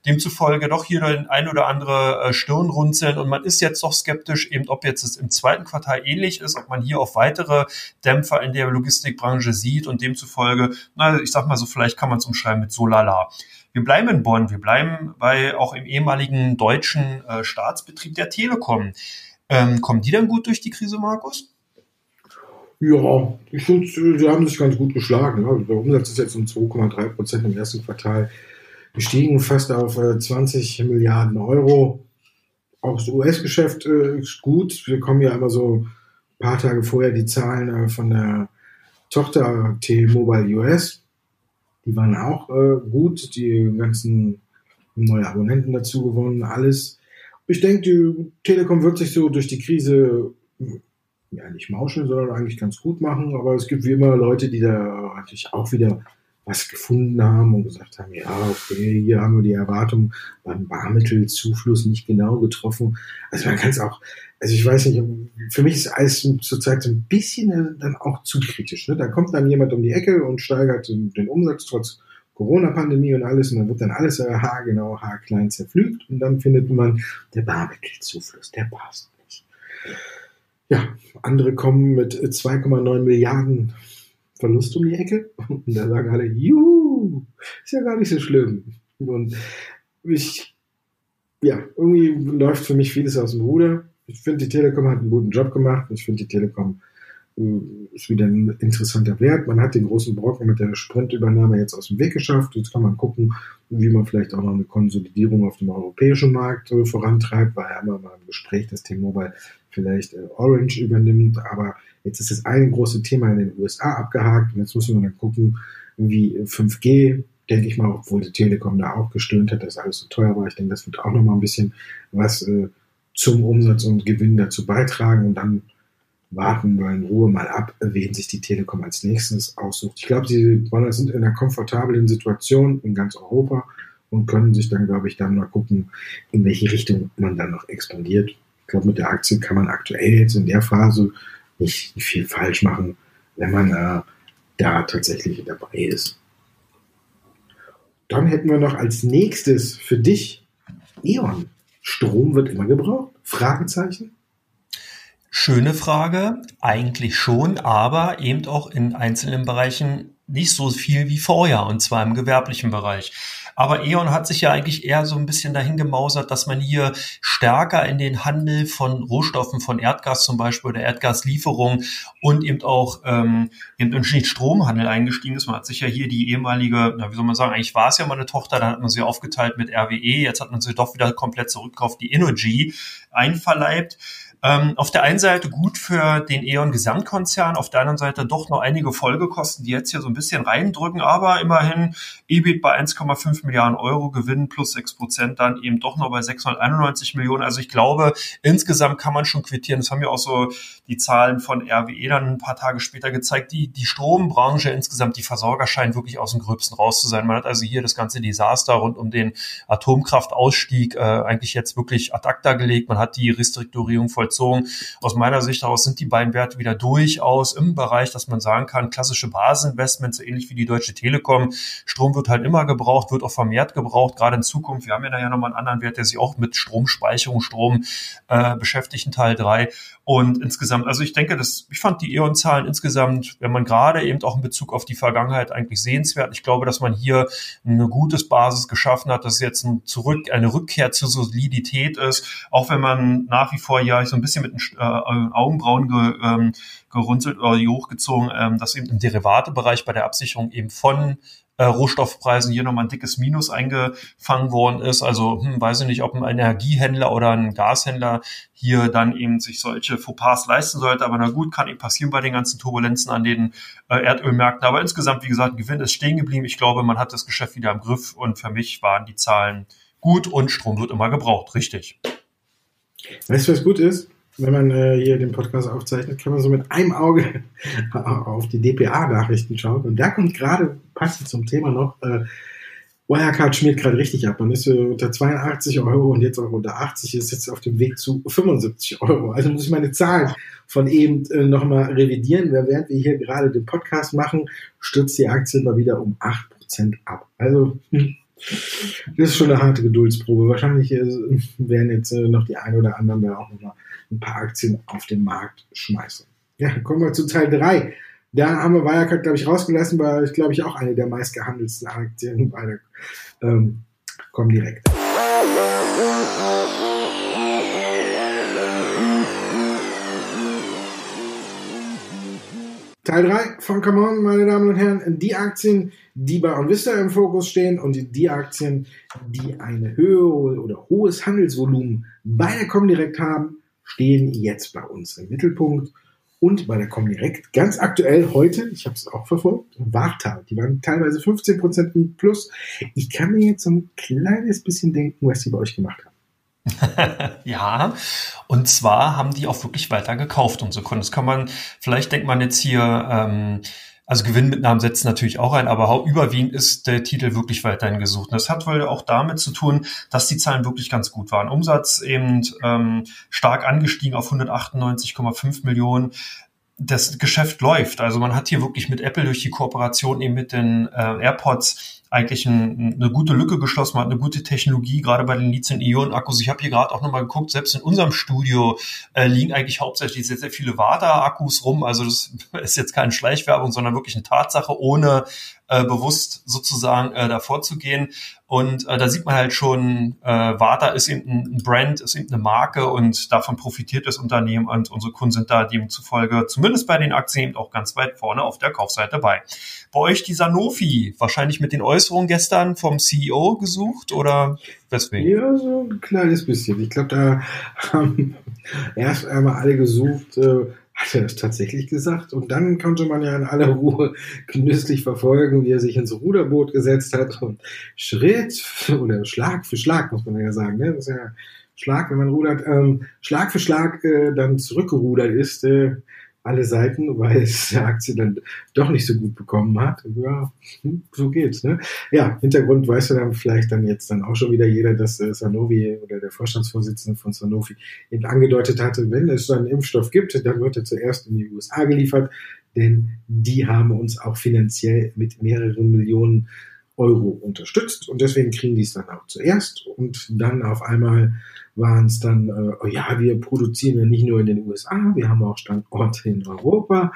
Demzufolge doch hier ein oder andere äh, Stirn runzeln und man ist jetzt doch skeptisch, eben ob jetzt es im zweiten Quartal ähnlich ist, ob man hier auf weitere Dämpfer in der Logistikbranche sieht und demzufolge, na, ich sag mal so, vielleicht kann man es umschreiben mit so lala. Wir bleiben in Bonn, wir bleiben bei auch im ehemaligen deutschen äh, Staatsbetrieb der Telekom. Ähm, kommen die dann gut durch die Krise, Markus? Ja, ich finde, sie haben sich ganz gut geschlagen. Also der Umsatz ist jetzt um 2,3 Prozent im ersten Quartal gestiegen, fast auf 20 äh, Milliarden Euro. auch das US-Geschäft äh, ist gut. Wir kommen ja immer so ein paar Tage vorher die Zahlen äh, von der Tochter T-Mobile US. Die waren auch äh, gut. Die ganzen neue Abonnenten dazu gewonnen, alles. Ich denke, die Telekom wird sich so durch die Krise ja nicht mauscheln, sondern eigentlich ganz gut machen. Aber es gibt wie immer Leute, die da eigentlich auch wieder was gefunden haben und gesagt haben, ja, okay, hier haben wir die Erwartung beim Barmittelzufluss nicht genau getroffen. Also man kann es auch, also ich weiß nicht, für mich ist alles zurzeit so ein bisschen dann auch zu kritisch. Ne? Da kommt dann jemand um die Ecke und steigert den Umsatz trotz Corona-Pandemie und alles und dann wird dann alles haargenau, haarklein zerpflügt und dann findet man, der Barmittelzufluss, der passt nicht. Ja, andere kommen mit 2,9 Milliarden Verlust um die Ecke. Und da sagen alle, juhu, ist ja gar nicht so schlimm. Und ich, ja, irgendwie läuft für mich vieles aus dem Ruder. Ich finde, die Telekom hat einen guten Job gemacht. Ich finde, die Telekom ist wieder ein interessanter Wert. Man hat den großen Brocken mit der Sprintübernahme jetzt aus dem Weg geschafft. Jetzt kann man gucken, wie man vielleicht auch noch eine Konsolidierung auf dem europäischen Markt äh, vorantreibt, weil ja immer mal im Gespräch das T-Mobile vielleicht äh, Orange übernimmt. Aber Jetzt ist das eine große Thema in den USA abgehakt und jetzt müssen wir dann gucken, wie 5G, denke ich mal, obwohl die Telekom da auch gestöhnt hat, dass alles so teuer war. Ich denke, das wird auch nochmal ein bisschen was äh, zum Umsatz und Gewinn dazu beitragen und dann warten wir in Ruhe mal ab, wen sich die Telekom als nächstes aussucht. Ich glaube, sie sind in einer komfortablen Situation in ganz Europa und können sich dann, glaube ich, dann mal gucken, in welche Richtung man dann noch expandiert. Ich glaube, mit der Aktie kann man aktuell jetzt in der Phase nicht viel falsch machen, wenn man äh, da tatsächlich dabei ist. Dann hätten wir noch als nächstes für dich E.ON. Strom wird immer gebraucht? Fragezeichen. Schöne Frage, eigentlich schon, aber eben auch in einzelnen Bereichen nicht so viel wie vorher, und zwar im gewerblichen Bereich. Aber E.ON hat sich ja eigentlich eher so ein bisschen dahin gemausert, dass man hier stärker in den Handel von Rohstoffen, von Erdgas zum Beispiel oder Erdgaslieferung und eben auch ähm, eben in den Stromhandel eingestiegen ist. Man hat sich ja hier die ehemalige, na, wie soll man sagen, eigentlich war es ja mal eine Tochter, dann hat man sie aufgeteilt mit RWE, jetzt hat man sie doch wieder komplett zurückgekauft, die Energy einverleibt. Ähm, auf der einen Seite gut für den E.ON Gesamtkonzern, auf der anderen Seite doch noch einige Folgekosten, die jetzt hier so ein bisschen reindrücken, aber immerhin EBIT bei 1,5 Milliarden Euro, Gewinn plus 6 Prozent, dann eben doch noch bei 691 Millionen. Also ich glaube, insgesamt kann man schon quittieren. Das haben ja auch so die Zahlen von RWE dann ein paar Tage später gezeigt. Die, die Strombranche insgesamt, die Versorger scheinen wirklich aus dem Gröbsten raus zu sein. Man hat also hier das ganze Desaster rund um den Atomkraftausstieg äh, eigentlich jetzt wirklich ad acta gelegt. Man hat die Restrukturierung vollzogen vollzogen. Aus meiner Sicht heraus sind die beiden Werte wieder durchaus im Bereich, dass man sagen kann, klassische Basisinvestments, so ähnlich wie die Deutsche Telekom. Strom wird halt immer gebraucht, wird auch vermehrt gebraucht, gerade in Zukunft. Wir haben ja da ja nochmal einen anderen Wert, der sich auch mit Stromspeicherung, Strom äh, beschäftigt, Teil 3. Und insgesamt, also ich denke, dass, ich fand die E.ON-Zahlen insgesamt, wenn man gerade eben auch in Bezug auf die Vergangenheit eigentlich sehenswert. Ich glaube, dass man hier eine gutes Basis geschaffen hat, dass jetzt ein Zurück, eine Rückkehr zur Solidität ist, auch wenn man nach wie vor ja so ein bisschen mit den äh, Augenbrauen ge, ähm, gerunzelt oder hochgezogen, ähm, dass eben im Derivatebereich bei der Absicherung eben von äh, Rohstoffpreisen hier nochmal ein dickes Minus eingefangen worden ist. Also hm, weiß ich nicht, ob ein Energiehändler oder ein Gashändler hier dann eben sich solche Fauxpas leisten sollte. Aber na gut, kann eben passieren bei den ganzen Turbulenzen an den äh, Erdölmärkten. Aber insgesamt, wie gesagt, Gewinn ist stehen geblieben. Ich glaube, man hat das Geschäft wieder im Griff und für mich waren die Zahlen gut und Strom wird immer gebraucht. Richtig. Weißt du, was gut ist? Wenn man äh, hier den Podcast aufzeichnet, kann man so mit einem Auge auf die DPA-Nachrichten schauen. Und da kommt gerade, passend zum Thema noch, äh, Wirecard schmiert gerade richtig ab. Man ist äh, unter 82 Euro und jetzt auch unter 80, ist jetzt auf dem Weg zu 75 Euro. Also muss ich meine Zahlen von eben äh, nochmal revidieren. Während wir hier gerade den Podcast machen, stürzt die Aktie mal wieder um 8% ab. Also, hm, das ist schon eine harte Geduldsprobe. Wahrscheinlich äh, werden jetzt äh, noch die ein oder anderen da auch nochmal ein paar Aktien auf den Markt schmeißen. Ja, kommen wir zu Teil 3. Da haben wir Wirecard, glaube ich, rausgelassen, weil ich glaube ich auch eine der meistgehandelsten Aktien. Beide ähm, kommen direkt. Teil 3 von Come On, meine Damen und Herren. Die Aktien, die bei OnVista im Fokus stehen und die Aktien, die eine Höhe oder hohes Handelsvolumen bei der Comdirect haben, stehen jetzt bei uns im Mittelpunkt. Und bei der Comdirect ganz aktuell heute, ich habe es auch verfolgt, Warta, die waren teilweise 15% plus. Ich kann mir jetzt so ein kleines bisschen denken, was die bei euch gemacht haben. ja, und zwar haben die auch wirklich weiter gekauft und so Kunden. Das kann man, vielleicht denkt man jetzt hier, ähm, also Gewinnmitnahmen setzen natürlich auch ein, aber überwiegend ist der Titel wirklich weiterhin gesucht. Und das hat wohl auch damit zu tun, dass die Zahlen wirklich ganz gut waren. Umsatz eben ähm, stark angestiegen auf 198,5 Millionen das Geschäft läuft. Also man hat hier wirklich mit Apple durch die Kooperation eben mit den äh, AirPods eigentlich ein, eine gute Lücke geschlossen, man hat eine gute Technologie, gerade bei den Lithium-Ionen-Akkus. Ich habe hier gerade auch nochmal geguckt, selbst in unserem Studio äh, liegen eigentlich hauptsächlich sehr, sehr viele WADA-Akkus rum. Also das ist jetzt keine Schleichwerbung, sondern wirklich eine Tatsache, ohne äh, bewusst sozusagen äh, davor zu gehen. Und äh, da sieht man halt schon, äh, Vata ist eben ein Brand, ist eben eine Marke und davon profitiert das Unternehmen und unsere Kunden sind da demzufolge zumindest bei den Aktien eben auch ganz weit vorne auf der Kaufseite bei. Bei euch die Sanofi, wahrscheinlich mit den Äußerungen gestern vom CEO gesucht oder weswegen? Ja, so ein kleines bisschen. Ich glaube, da haben erst einmal alle gesucht, äh, hat er das tatsächlich gesagt? Und dann konnte man ja in aller Ruhe genüsslich verfolgen, wie er sich ins Ruderboot gesetzt hat und Schritt oder Schlag für Schlag, muss man ja sagen, ne? Das ist ja Schlag, wenn man rudert, ähm, Schlag für Schlag äh, dann zurückgerudert ist. Äh, alle Seiten, weil es der Aktie dann doch nicht so gut bekommen hat. Ja, hm, so geht's. Ne? Ja, Hintergrund weiß dann vielleicht dann jetzt dann auch schon wieder jeder, dass äh, Sanofi oder der Vorstandsvorsitzende von Sanofi eben angedeutet hatte, wenn es so einen Impfstoff gibt, dann wird er zuerst in die USA geliefert, denn die haben uns auch finanziell mit mehreren Millionen Euro unterstützt und deswegen kriegen die es dann auch zuerst und dann auf einmal waren es dann, äh, oh ja, wir produzieren ja nicht nur in den USA, wir haben auch Standorte in Europa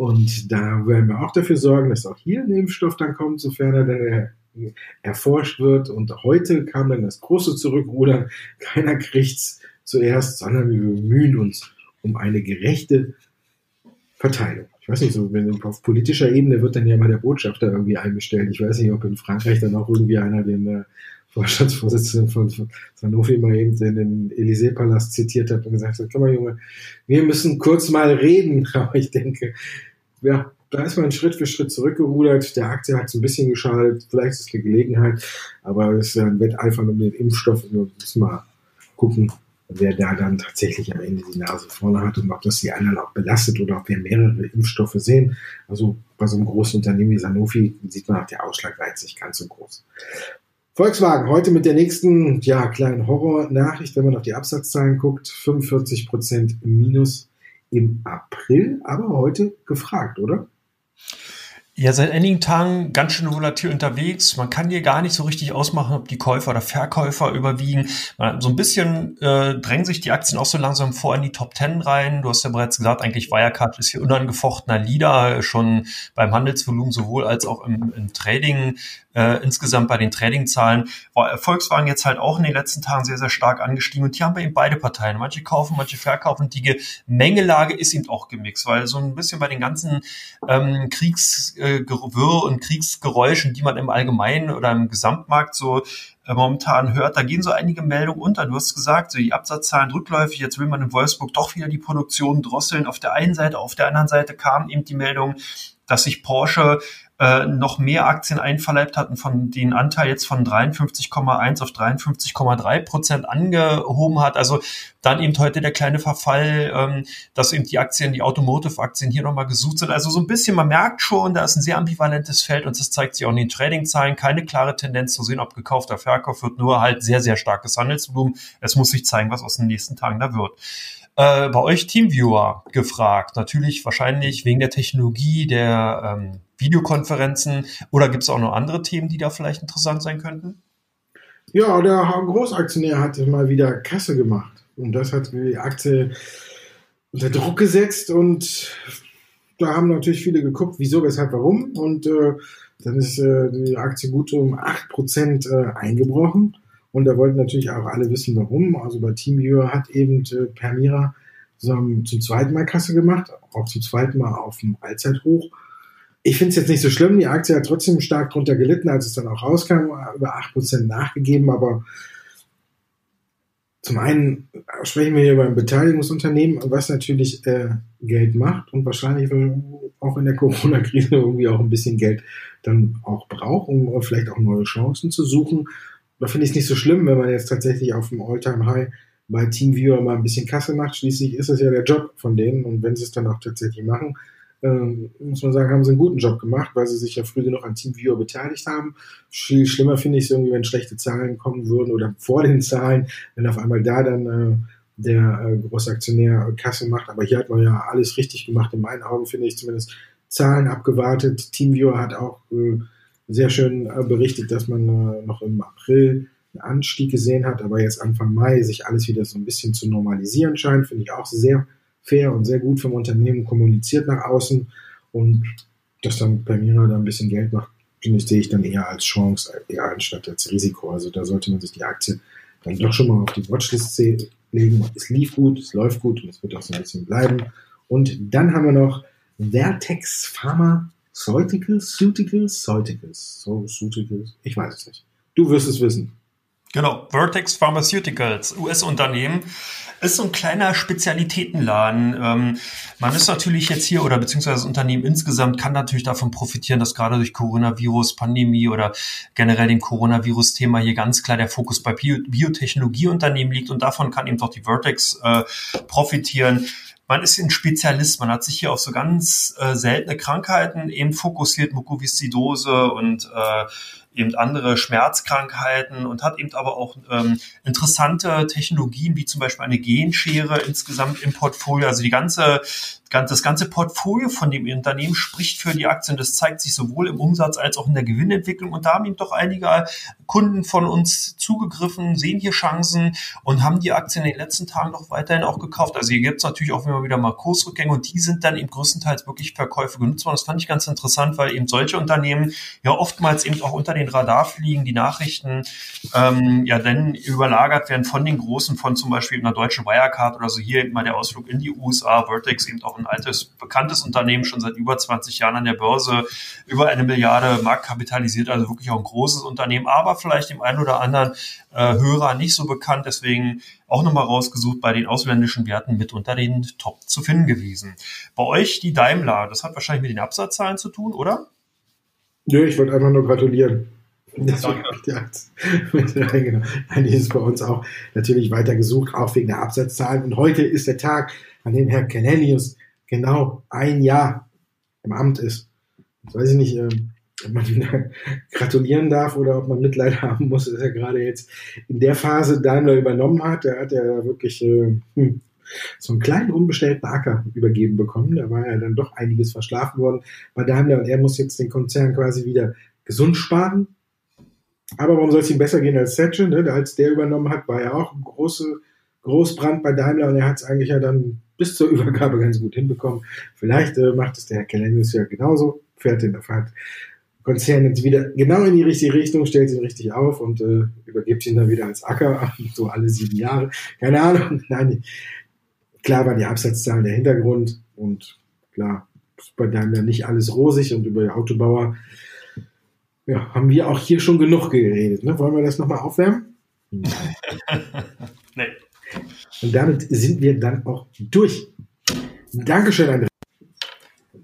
und da werden wir auch dafür sorgen, dass auch hier ein Impfstoff dann kommt, sofern er dann erforscht wird. Und heute kam dann das große Zurückrudern. Keiner kriegt's zuerst, sondern wir bemühen uns um eine gerechte Verteilung. Ich weiß nicht, so wenn auf politischer Ebene wird dann ja mal der Botschafter irgendwie eingestellt. Ich weiß nicht, ob in Frankreich dann auch irgendwie einer den äh, Vorstandsvorsitzenden von, von Sanofi mal eben den Élysée-Palast zitiert hat und gesagt hat, komm mal Junge, wir müssen kurz mal reden. Aber ich denke, ja, da ist man Schritt für Schritt zurückgerudert. Der Aktie hat es ein bisschen geschadet. Vielleicht ist es eine Gelegenheit, aber es ist ein Wetteifern um den Impfstoff. Und wir müssen mal gucken, wer da dann tatsächlich am Ende die Nase vorne hat und ob das die anderen auch belastet oder ob wir mehrere Impfstoffe sehen. Also bei so einem großen Unternehmen wie Sanofi sieht man auch, der Ausschlag war jetzt nicht ganz so groß. Volkswagen heute mit der nächsten ja, kleinen Horror-Nachricht, wenn man auf die Absatzzahlen guckt, 45 Prozent Minus im April, aber heute gefragt, oder? Ja, seit einigen Tagen ganz schön volatil unterwegs. Man kann hier gar nicht so richtig ausmachen, ob die Käufer oder Verkäufer überwiegen. So ein bisschen äh, drängen sich die Aktien auch so langsam vor in die Top Ten rein. Du hast ja bereits gesagt, eigentlich Wirecard ist hier unangefochtener Leader, schon beim Handelsvolumen sowohl als auch im, im Trading äh, insgesamt bei den Trading-Zahlen war Volkswagen jetzt halt auch in den letzten Tagen sehr, sehr stark angestiegen. Und hier haben wir eben beide Parteien. Manche kaufen, manche verkaufen. Die Gemengelage ist eben auch gemixt, weil so ein bisschen bei den ganzen ähm, Kriegsgewirr und Kriegsgeräuschen, die man im Allgemeinen oder im Gesamtmarkt so äh, momentan hört, da gehen so einige Meldungen unter. Du hast gesagt, so die Absatzzahlen rückläufig, jetzt will man in Wolfsburg doch wieder die Produktion drosseln. Auf der einen Seite, auf der anderen Seite kam eben die Meldung, dass sich Porsche äh, noch mehr Aktien einverleibt hatten, von den Anteil jetzt von 53,1 auf 53,3 Prozent angehoben hat. Also dann eben heute der kleine Verfall, ähm, dass eben die Aktien, die Automotive-Aktien hier nochmal gesucht sind. Also so ein bisschen, man merkt schon, da ist ein sehr ambivalentes Feld und das zeigt sich auch in den Trading-Zahlen. Keine klare Tendenz zu sehen, ob gekauft oder verkauft wird, nur halt sehr, sehr starkes Handelsvolumen. Es muss sich zeigen, was aus den nächsten Tagen da wird. Äh, bei euch Teamviewer gefragt. Natürlich wahrscheinlich wegen der Technologie, der ähm, Videokonferenzen. Oder gibt es auch noch andere Themen, die da vielleicht interessant sein könnten? Ja, der Großaktionär hat mal wieder Kasse gemacht. Und das hat die Aktie unter Druck gesetzt. Und da haben natürlich viele geguckt, wieso, weshalb, warum. Und äh, dann ist äh, die Aktie gut um 8% äh, eingebrochen und da wollten natürlich auch alle wissen, warum. Also bei TeamViewer hat eben äh, Permira zum, zum zweiten Mal Kasse gemacht, auch zum zweiten Mal auf dem Allzeithoch ich finde es jetzt nicht so schlimm. Die Aktie hat trotzdem stark drunter gelitten, als es dann auch rauskam, über 8% nachgegeben. Aber zum einen sprechen wir hier über ein Beteiligungsunternehmen, was natürlich äh, Geld macht und wahrscheinlich auch in der Corona-Krise irgendwie auch ein bisschen Geld dann auch braucht, um vielleicht auch neue Chancen zu suchen. Da finde ich es nicht so schlimm, wenn man jetzt tatsächlich auf dem All-Time-High bei TeamViewer mal ein bisschen Kasse macht. Schließlich ist es ja der Job von denen und wenn sie es dann auch tatsächlich machen, ähm, muss man sagen, haben sie einen guten Job gemacht, weil sie sich ja früh genug an TeamViewer beteiligt haben. Viel schlimmer finde ich es irgendwie, wenn schlechte Zahlen kommen würden oder vor den Zahlen, wenn auf einmal da dann äh, der äh, Großaktionär Kasse macht. Aber hier hat man ja alles richtig gemacht. In meinen Augen finde ich zumindest Zahlen abgewartet. TeamViewer hat auch äh, sehr schön äh, berichtet, dass man äh, noch im April einen Anstieg gesehen hat, aber jetzt Anfang Mai sich alles wieder so ein bisschen zu normalisieren scheint, finde ich auch sehr fair und sehr gut vom Unternehmen kommuniziert nach außen und dass dann bei mir da ein bisschen Geld macht, finde ich, sehe ich dann eher als Chance, eher anstatt als Risiko. Also da sollte man sich die Aktie dann doch schon mal auf die Watchlist legen. Es lief gut, es läuft gut und es wird auch so ein bisschen bleiben. Und dann haben wir noch Vertex Pharmaceuticals, Ceuticals, Ceuticals, so Ceuticals, ich weiß es nicht. Du wirst es wissen. Genau, Vertex Pharmaceuticals, US-Unternehmen, ist so ein kleiner Spezialitätenladen. Ähm, man ist natürlich jetzt hier oder beziehungsweise das Unternehmen insgesamt kann natürlich davon profitieren, dass gerade durch Coronavirus, Pandemie oder generell dem Coronavirus-Thema hier ganz klar der Fokus bei Bio Biotechnologieunternehmen liegt und davon kann eben auch die Vertex äh, profitieren man ist ein Spezialist, man hat sich hier auf so ganz äh, seltene Krankheiten eben fokussiert, Mukoviszidose und äh, eben andere Schmerzkrankheiten und hat eben aber auch ähm, interessante Technologien, wie zum Beispiel eine Genschere insgesamt im Portfolio. Also die ganze das ganze Portfolio von dem Unternehmen spricht für die Aktien. Das zeigt sich sowohl im Umsatz als auch in der Gewinnentwicklung. Und da haben eben doch einige Kunden von uns zugegriffen, sehen hier Chancen und haben die Aktien in den letzten Tagen noch weiterhin auch gekauft. Also hier gibt es natürlich auch immer wieder mal Kursrückgänge und die sind dann eben größtenteils wirklich Verkäufe genutzt worden. Das fand ich ganz interessant, weil eben solche Unternehmen ja oftmals eben auch unter den Radar fliegen, die Nachrichten ähm, ja dann überlagert werden von den Großen, von zum Beispiel einer deutschen Wirecard oder so. Hier eben mal der Ausflug in die USA, Vertex eben auch ein altes, bekanntes Unternehmen, schon seit über 20 Jahren an der Börse, über eine Milliarde marktkapitalisiert, also wirklich auch ein großes Unternehmen, aber vielleicht dem einen oder anderen äh, Hörer nicht so bekannt, deswegen auch nochmal rausgesucht, bei den ausländischen Werten mit unter den Top zu finden gewesen. Bei euch die Daimler, das hat wahrscheinlich mit den Absatzzahlen zu tun, oder? Nö, ich wollte einfach nur gratulieren. Das Aktie. genau. Die ist bei uns auch natürlich weiter gesucht, auch wegen der Absatzzahlen. Und heute ist der Tag, an dem Herr Kenenius genau ein Jahr im Amt ist. Jetzt weiß ich nicht, äh, ob man ihm gratulieren darf oder ob man Mitleid haben muss, dass er gerade jetzt in der Phase Daimler übernommen hat. Da hat er wirklich äh, hm, so einen kleinen unbestellten Acker übergeben bekommen. Da war ja dann doch einiges verschlafen worden bei Daimler und er muss jetzt den Konzern quasi wieder gesund sparen. Aber warum soll es ihm besser gehen als Thatcher? Ne? Als der übernommen hat, war ja auch ein große, Großbrand bei Daimler und er hat es eigentlich ja dann bis zur Übergabe ganz gut hinbekommen. Vielleicht äh, macht es der Herr Kellenius ja genauso, fährt den Fahrt Konzern jetzt wieder genau in die richtige Richtung, stellt ihn richtig auf und äh, übergibt ihn dann wieder als Acker, so alle sieben Jahre. Keine Ahnung. Nein, klar war die Absatzzahlen der Hintergrund und klar ist bei Daimler nicht alles rosig und über die Autobauer ja, haben wir auch hier schon genug geredet. Ne? Wollen wir das nochmal aufwärmen? nee. Und damit sind wir dann auch durch. Dankeschön, André.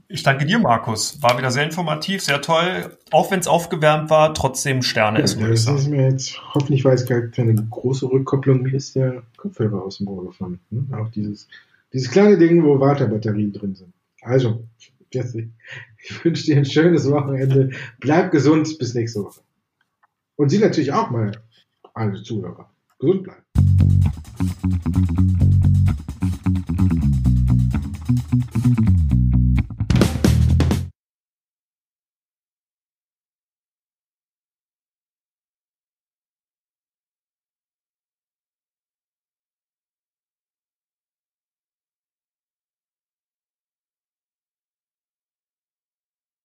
Ich danke dir, Markus. War wieder sehr informativ, sehr toll. Auch wenn es aufgewärmt war, trotzdem Sterne ja, ist, das ist mir jetzt, hoffentlich war es gar keine große Rückkopplung. Mir ist der Kopfhörer aus dem Ohr gefallen. Ne? Auch dieses, dieses kleine Ding, wo Wartebatterien drin sind. Also, ich wünsche dir ein schönes Wochenende. Bleib gesund. Bis nächste Woche. Und Sie natürlich auch mal, alle Zuhörer, gesund bleiben. Thank you.